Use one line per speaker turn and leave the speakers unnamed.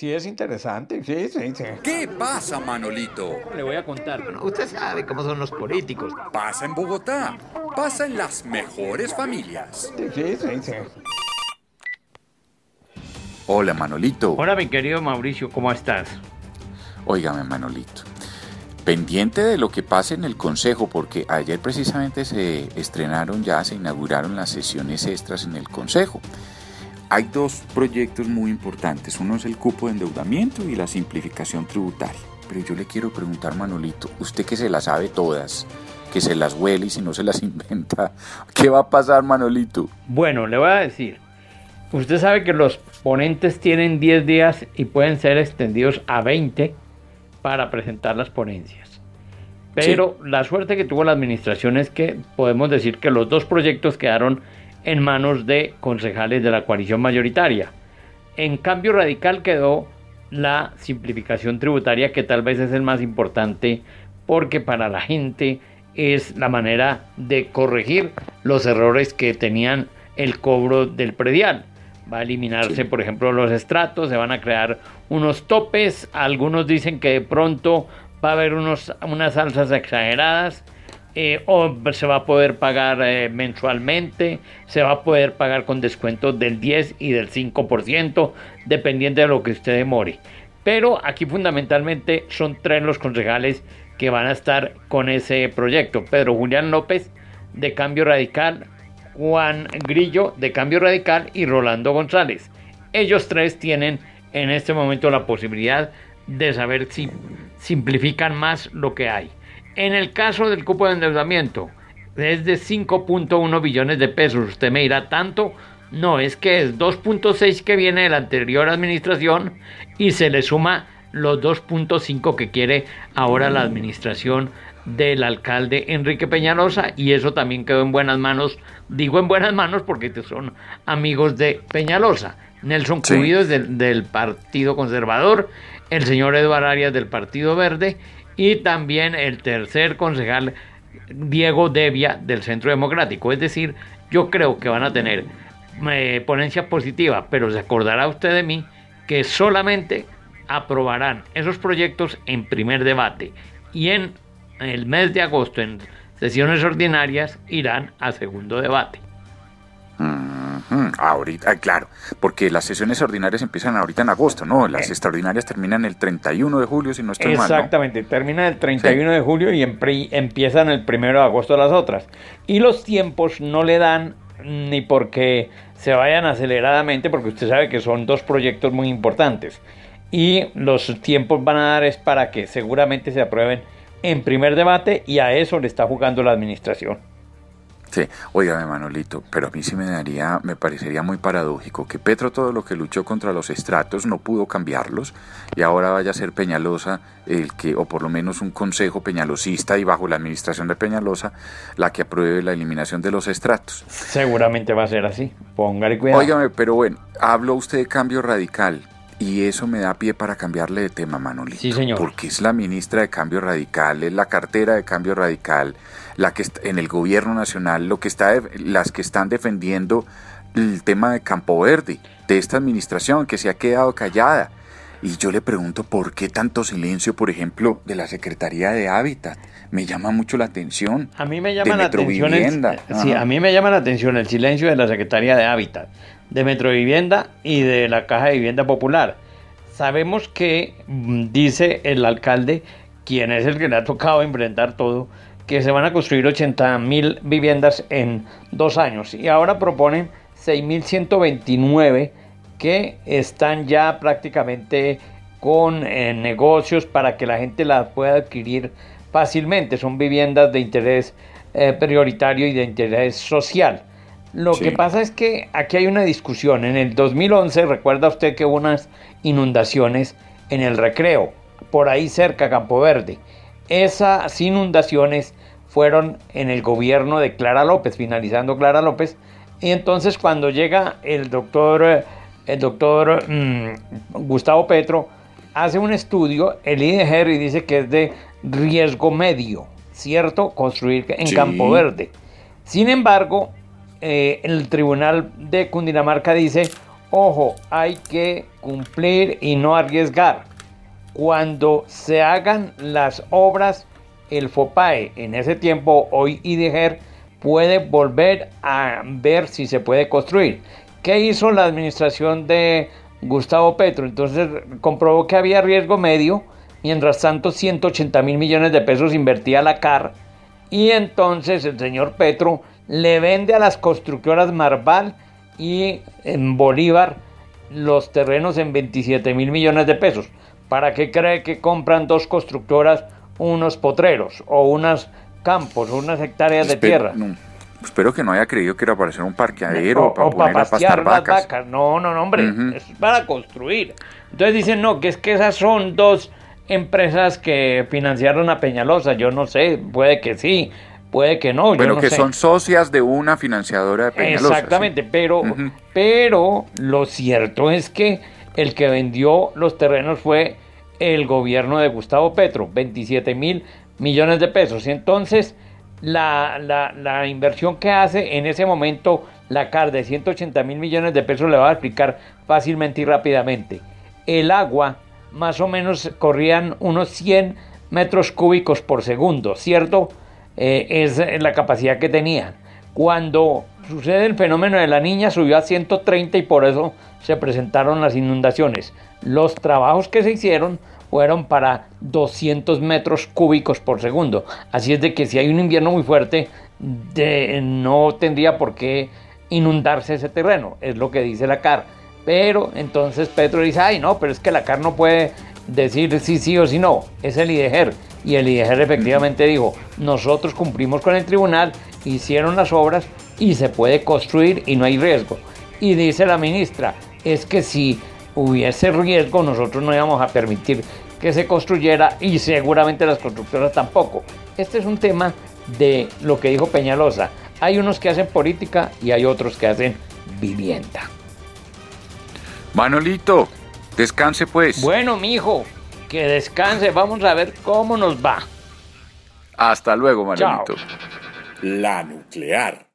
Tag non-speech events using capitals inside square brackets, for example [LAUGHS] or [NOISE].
Sí, es interesante, sí, sí, sí.
¿Qué pasa, Manolito?
Le voy a contar. Bueno, usted sabe cómo son los políticos.
Pasa en Bogotá. Pasa en las mejores familias.
Sí, sí, sí, sí.
Hola, Manolito.
Hola, mi querido Mauricio, ¿cómo estás?
Óigame, Manolito. Pendiente de lo que pase en el Consejo, porque ayer precisamente se estrenaron ya, se inauguraron las sesiones extras en el Consejo. Hay dos proyectos muy importantes. Uno es el cupo de endeudamiento y la simplificación tributaria. Pero yo le quiero preguntar, Manolito, usted que se las sabe todas, que se las huele y si no se las [LAUGHS] inventa, ¿qué va a pasar, Manolito?
Bueno, le voy a decir. Usted sabe que los ponentes tienen 10 días y pueden ser extendidos a 20 para presentar las ponencias. Pero la suerte que tuvo la administración es que podemos decir que los dos proyectos quedaron en manos de concejales de la coalición mayoritaria. En cambio radical quedó la simplificación tributaria que tal vez es el más importante porque para la gente es la manera de corregir los errores que tenían el cobro del predial. Va a eliminarse, por ejemplo, los estratos, se van a crear unos topes, algunos dicen que de pronto va a haber unos, unas alzas exageradas, eh, o se va a poder pagar eh, mensualmente, se va a poder pagar con descuentos del 10 y del 5%, dependiendo de lo que usted demore. Pero aquí fundamentalmente son tres los concejales que van a estar con ese proyecto. Pedro Julián López de Cambio Radical, Juan Grillo de Cambio Radical y Rolando González. Ellos tres tienen en este momento la posibilidad de saber si simplifican más lo que hay. En el caso del cupo de endeudamiento, es de 5.1 billones de pesos. Usted me dirá tanto. No, es que es 2.6 que viene de la anterior administración y se le suma los 2.5 que quiere ahora la administración del alcalde Enrique Peñalosa y eso también quedó en buenas manos. Digo en buenas manos porque son amigos de Peñalosa. Nelson sí. Cubido del, del Partido Conservador, el señor Eduardo Arias del Partido Verde y también el tercer concejal Diego Devia del Centro Democrático. Es decir, yo creo que van a tener eh, ponencia positiva, pero se acordará usted de mí que solamente aprobarán esos proyectos en primer debate y en el mes de agosto, en sesiones ordinarias, irán a segundo debate.
Ahorita, claro, porque las sesiones ordinarias empiezan ahorita en agosto, ¿no? Las eh. extraordinarias terminan el 31 de julio, si no estoy
mal. Exactamente, terminan el 31 sí. de julio y empiezan el 1 de agosto las otras. Y los tiempos no le dan ni porque se vayan aceleradamente, porque usted sabe que son dos proyectos muy importantes. Y los tiempos van a dar es para que seguramente se aprueben en primer debate y a eso le está jugando la administración.
Sí, óigame Manolito, pero a mí sí me daría, me parecería muy paradójico que Petro todo lo que luchó contra los estratos no pudo cambiarlos y ahora vaya a ser Peñalosa el que, o por lo menos un consejo peñalosista y bajo la administración de Peñalosa, la que apruebe la eliminación de los estratos.
Seguramente va a ser así, póngale cuidado.
Óigame, pero bueno, habló usted de cambio radical. Y eso me da pie para cambiarle de tema, Manolito.
Sí, señor.
Porque es la ministra de Cambio Radical, es la cartera de Cambio Radical, la que en el gobierno nacional, lo que está las que están defendiendo el tema de Campo Verde, de esta administración que se ha quedado callada. Y yo le pregunto por qué tanto silencio, por ejemplo, de la Secretaría de Hábitat. Me llama mucho la atención.
A mí me llama la atención. El, sí, a mí me llama la atención el silencio de la Secretaría de Hábitat de Metrovivienda y de la Caja de Vivienda Popular. Sabemos que dice el alcalde, quien es el que le ha tocado enfrentar todo, que se van a construir 80 mil viviendas en dos años y ahora proponen 6.129 que están ya prácticamente con eh, negocios para que la gente las pueda adquirir fácilmente. Son viviendas de interés eh, prioritario y de interés social. Lo sí. que pasa es que aquí hay una discusión. En el 2011, recuerda usted que hubo unas inundaciones en el recreo, por ahí cerca Campo Verde. Esas inundaciones fueron en el gobierno de Clara López, finalizando Clara López. Y entonces cuando llega el doctor, el doctor mmm, Gustavo Petro, hace un estudio, el IDGR, y dice que es de riesgo medio, ¿cierto? Construir en sí. Campo Verde. Sin embargo, eh, el Tribunal de Cundinamarca dice, ojo, hay que cumplir y no arriesgar. Cuando se hagan las obras, el FOPAE, en ese tiempo, hoy IDEGER, puede volver a ver si se puede construir. ¿Qué hizo la administración de Gustavo Petro? Entonces comprobó que había riesgo medio, mientras tanto 180 mil millones de pesos invertía la CAR y entonces el señor Petro le vende a las constructoras Marval y en Bolívar los terrenos en 27 mil millones de pesos. ¿Para qué cree que compran dos constructoras unos potreros o unos campos, unas hectáreas de tierra?
Espero que no haya creído que era para hacer un parqueadero
o, para, poner para pastear las vacas. No, no, no, hombre, es para construir. Entonces dicen, no, que es que esas son dos empresas que financiaron a Peñalosa. Yo no sé, puede que sí, puede que no.
Pero que son socias de una financiadora de Peñalosa.
Exactamente, pero, pero lo cierto es que el que vendió los terrenos fue el gobierno de Gustavo Petro, 27 mil millones de pesos. Y entonces la, la, inversión que hace en ese momento la CAR de 180 mil millones de pesos le va a explicar fácilmente y rápidamente. El agua más o menos corrían unos 100 metros cúbicos por segundo, ¿cierto? Eh, es la capacidad que tenían. Cuando sucede el fenómeno de la niña subió a 130 y por eso se presentaron las inundaciones. Los trabajos que se hicieron fueron para 200 metros cúbicos por segundo. Así es de que si hay un invierno muy fuerte, no tendría por qué inundarse ese terreno, es lo que dice la CAR. Pero entonces Petro dice, ay no, pero es que la CAR no puede decir sí, sí o sí no, es el IDEGER. Y el IDEGER efectivamente dijo, nosotros cumplimos con el tribunal, hicieron las obras y se puede construir y no hay riesgo. Y dice la ministra, es que si hubiese riesgo nosotros no íbamos a permitir que se construyera y seguramente las constructoras tampoco. Este es un tema de lo que dijo Peñalosa. Hay unos que hacen política y hay otros que hacen vivienda.
Manolito, descanse pues.
Bueno, mijo, que descanse. Vamos a ver cómo nos va.
Hasta luego, Manolito.
La nuclear.